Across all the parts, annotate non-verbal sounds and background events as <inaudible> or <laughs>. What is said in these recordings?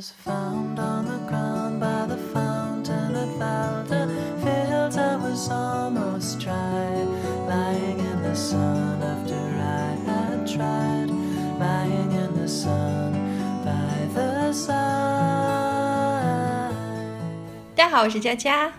was found 大家好，我是佳佳.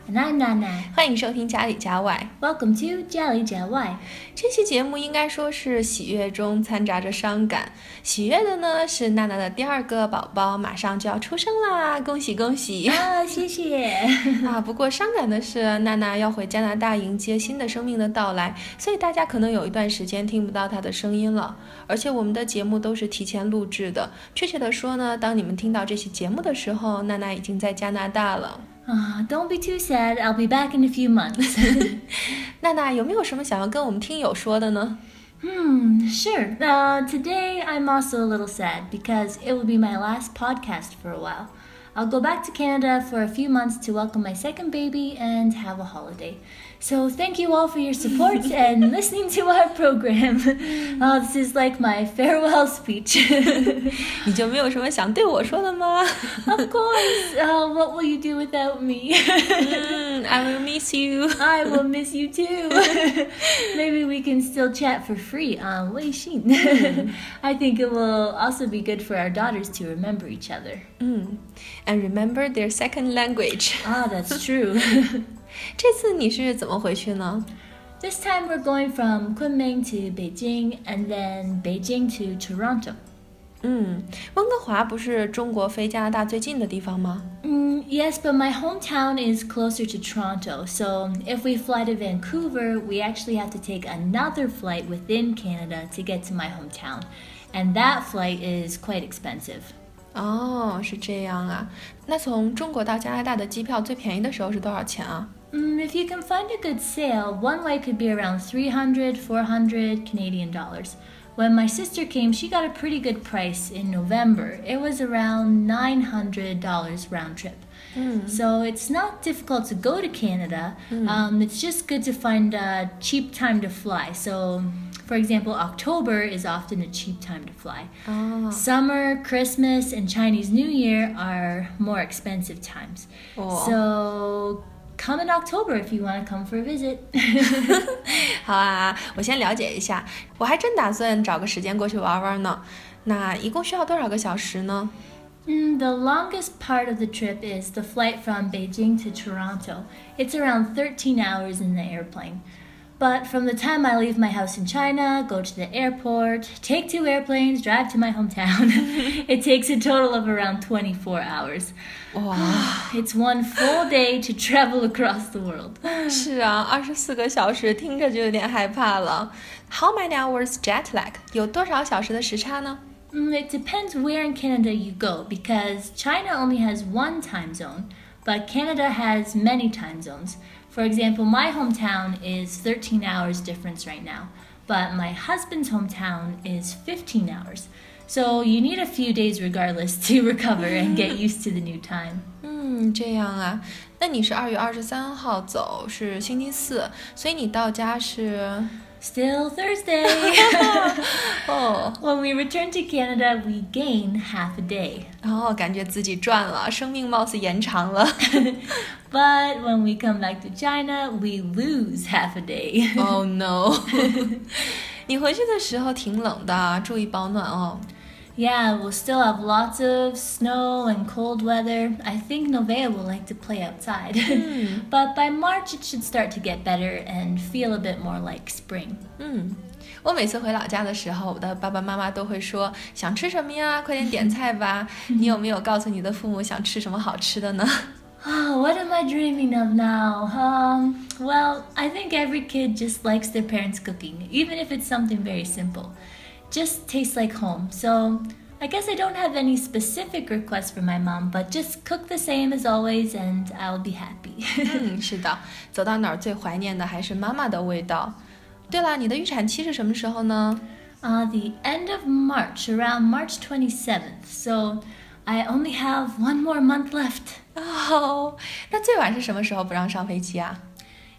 欢迎收听家里家外。Welcome to Jelly Jelly. 这期节目应该说是喜悦中掺杂着伤感。喜悦的呢是娜娜的第二个宝宝马上就要出生啦，恭喜恭喜！啊，谢谢。<laughs> 啊，不过伤感的是，娜娜要回加拿大迎接新的生命的到来，所以大家可能有一段时间听不到她的声音了。而且我们的节目都是提前录制的，确切的说呢，当你们听到这期节目的时候，娜娜已经在加拿大了。Ah, don't be too sad. I'll be back in a few months. <laughs> <laughs> 娜娜有没有什么想要跟我们听友说的呢？ hmm, sure. Uh, today I'm also a little sad because it will be my last podcast for a while. I'll go back to Canada for a few months to welcome my second baby and have a holiday. So thank you all for your support <laughs> and listening to our program. Oh, this is like my farewell speech. <laughs> 你就没有什么想对我说的吗？ of course. <laughs> Uh, what will you do without me? 嗯，I will miss you。 I will miss you too. Maybe we can still chat for free on Weixin. I think it will also be good for our daughters to remember each other. 嗯，and remember their second language。 <laughs> Ah, that's true. <laughs> 这次你是怎么回去呢？ this time we're going from Kunming to Beijing and then Beijing to Toronto. 嗯，温哥华不是中国飞加拿大最近的地方吗？ Mm, yes, but my hometown is closer to Toronto, so if we fly to Vancouver, we actually have to take another flight within Canada to get to my hometown. And that flight is quite expensive. 哦，是这样啊。那从中国到加拿大的机票最便宜的时候是多少钱啊？ Mm, if you can find a good sale, one way could be around 300, 400 Canadian dollars. When my sister came, she got a pretty good price in November. It was around $900 round trip. So it's not difficult to go to Canada. Um, it's just good to find a cheap time to fly. So, for example, October is often a cheap time to fly. 哦 Summer, Christmas, and Chinese New Year are more expensive times. 哦， So come in October if you want to come for a visit. <laughs> 好啊，我先了解一下。我还真打算找个时间过去玩玩呢。那一共需要多少个小时呢？ Mm, the longest part of the trip is the flight from Beijing to Toronto. It's around 13 hours in the airplane. But from the time I leave my house in China, go to the airport, take two airplanes, drive to my hometown, <laughs> it takes a total of around 24 hours. 哇， <sighs> It's one full day to travel across the world. <sighs> 是啊，二十四个小时，听着就有点害怕了。How many hours jet lag？有多少小时的时差呢？ Mm, it depends where in Canada you go because China only has one time zone, but Canada has many time zones. For example, my hometown is 13 hours difference right now, but my husband's hometown is 15 hours. So you need a few days regardless <laughs> to recover and get <laughs> used to the new time. 嗯，这样啊。那你是二月二十三号走，是星期四，所以你到家是 Still Thursday. <laughs> <laughs> 哦， when we return to Canada, we gain half a day. 然后感觉自己赚了，生命貌似延长了。 But <laughs> when we come back to China, we lose half a day. Oh no！你回去的时候挺冷的，注意保暖哦。 Yeah, we'll still have lots of snow and cold weather. I think Novea will like to play outside. <laughs> but by March, it should start to get better and feel a bit more like spring. 嗯，我每次回老家的时候，我的爸爸妈妈都会说想吃什么呀，快点点菜吧。你有没有告诉你的父母想吃什么好吃的呢？ Oh, <laughs> <laughs> what am I dreaming of now? Um, well, I think every kid just likes their parents' cooking, even if it's something very simple. Just tastes like home. So I guess I don't have any specific requests for my mom, but just cook the same as always and I'll be happy. <laughs> 嗯，是的，走到哪儿最怀念的还是妈妈的味道。对了，你的预产期是什么时候呢？ uh, the end of March, around March 27th. So I only have one more month left. <laughs> 哦，那最晚是什么时候不让上飞机啊？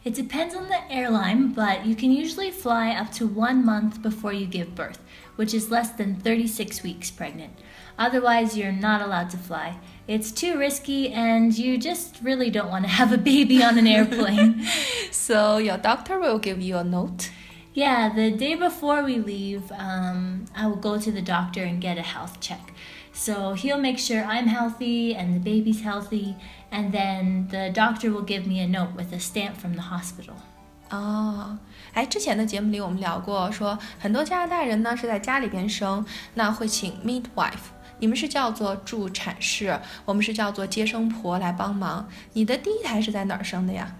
It depends on the airline, but you can usually fly up to one month before you give birth, which is less than 36 weeks pregnant. Otherwise, you're not allowed to fly. It's too risky, and you just really don't want to <laughs> have a baby on an airplane. <laughs> So your doctor will give you a note. yeah, the day before we leave, um, I will go to the doctor and get a health check. So he'll make sure I'm healthy and the baby's healthy, and then the doctor will give me a note with a stamp from the hospital. 哦，哎，之前的节目里我们聊过，说很多加拿大人呢是在家里边生，那会请 midwife，你们是叫做助产士，我们是叫做接生婆来帮忙。你的第一胎是在哪儿生的呀？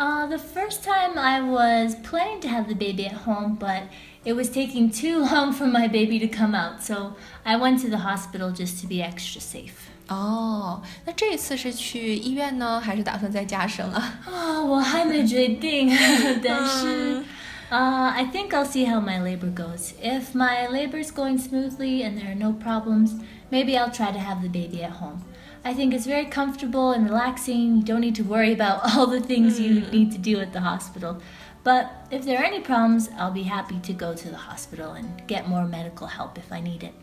Uh, the first time I was planning to have the baby at home, but it was taking too <laughs> long for my baby to come out, so I went to the hospital just to be extra safe. 哦，那这一次是去医院呢，还是打算在家生啊？哦，我还没决定，但是 uh, I <laughs> <laughs> think I'll see how my labor goes. If my labor's going smoothly and there are no problems, maybe I'll try to have the baby at home. I think it's very comfortable and relaxing. You don't need to worry about <laughs> all the things you mm. need to do at the hospital. But if there are any problems, I'll be happy to go to the hospital and get more medical help if I need it.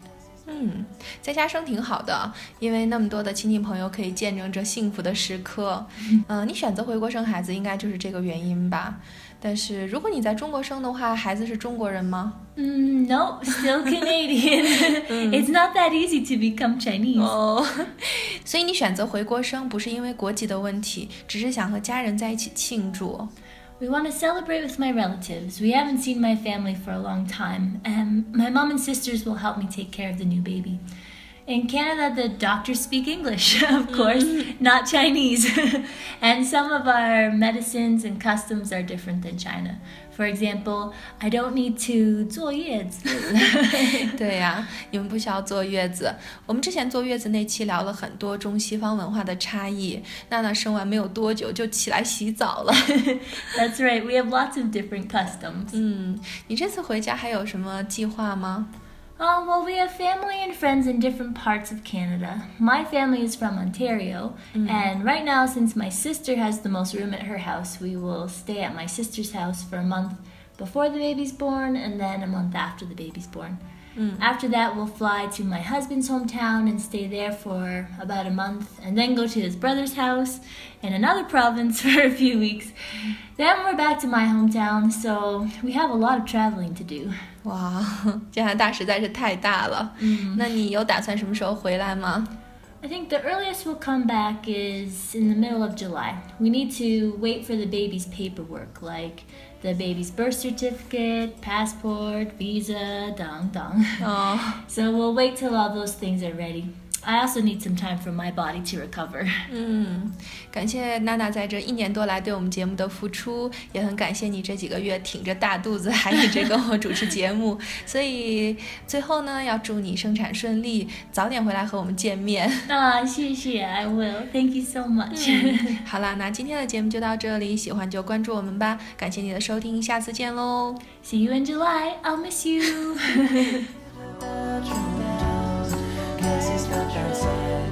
嗯，在家生挺好的，因为那么多的亲戚朋友可以见证这幸福的时刻。<laughs> 嗯、你选择回国生孩子，应该就是这个原因吧？但是如果你在中国生的话，孩子是中国人吗？Mm, no, still Canadian. <laughs> it's not that easy to become Chinese. 哦，<laughs> 所以你选择回国生，不是因为国籍的问题，只是想和家人在一起庆祝。We want to celebrate with my relatives. We haven't seen my family for a long time, and my mom and sisters will help me take care of the new baby In Canada, the doctors speak English, <laughs> of course, not Chinese. <laughs> and some of our medicines and customs are different than China. For example, I don't need to 坐月子.对呀、你们不需要坐月子。我们之前坐月子那期聊了很多中西方文化的差异。娜娜生完没有多久就起来洗澡了。 That's <laughs> right, we have lots of different customs. 嗯，你这次回家还有什么计划吗？ Um, well, we have family and friends in different parts of Canada. My family is from Ontario, and right now, since my sister has the most room at her house, we will stay at my sister's house for a month before the baby's born and then a month after the baby's born. After that, we'll fly to my husband's hometown and stay there for about a month, and then go to his brother's house in another province <laughs> for a few weeks. Then we're back to my hometown, so we have a lot of traveling to do. <laughs> 哇，加拿大实在是太大了。嗯，那你有打算什么时候回来吗？ I think the earliest we'll come back is in the middle of July. We need to wait for the baby's paperwork, like the baby's birth certificate, passport, visa, dong dong. 哦，So <laughs> we'll wait till all those things are ready. I also need some time for my body to recover. 嗯，<laughs> 感谢娜娜在这一年多来对我们节目的付出，也很感谢你这几个月挺着大肚子还一直跟我主持节目。所以最后呢，要祝你生产顺利，早点回来和我们见面。Ah, <laughs> 谢谢, I will. Thank you so much. <laughs> 好啦，那今天的节目就到这里，喜欢就关注我们吧。感谢你的收听，下次见喽。See you in July. I'll miss you. Bedroom bells, cause he's stuck outside.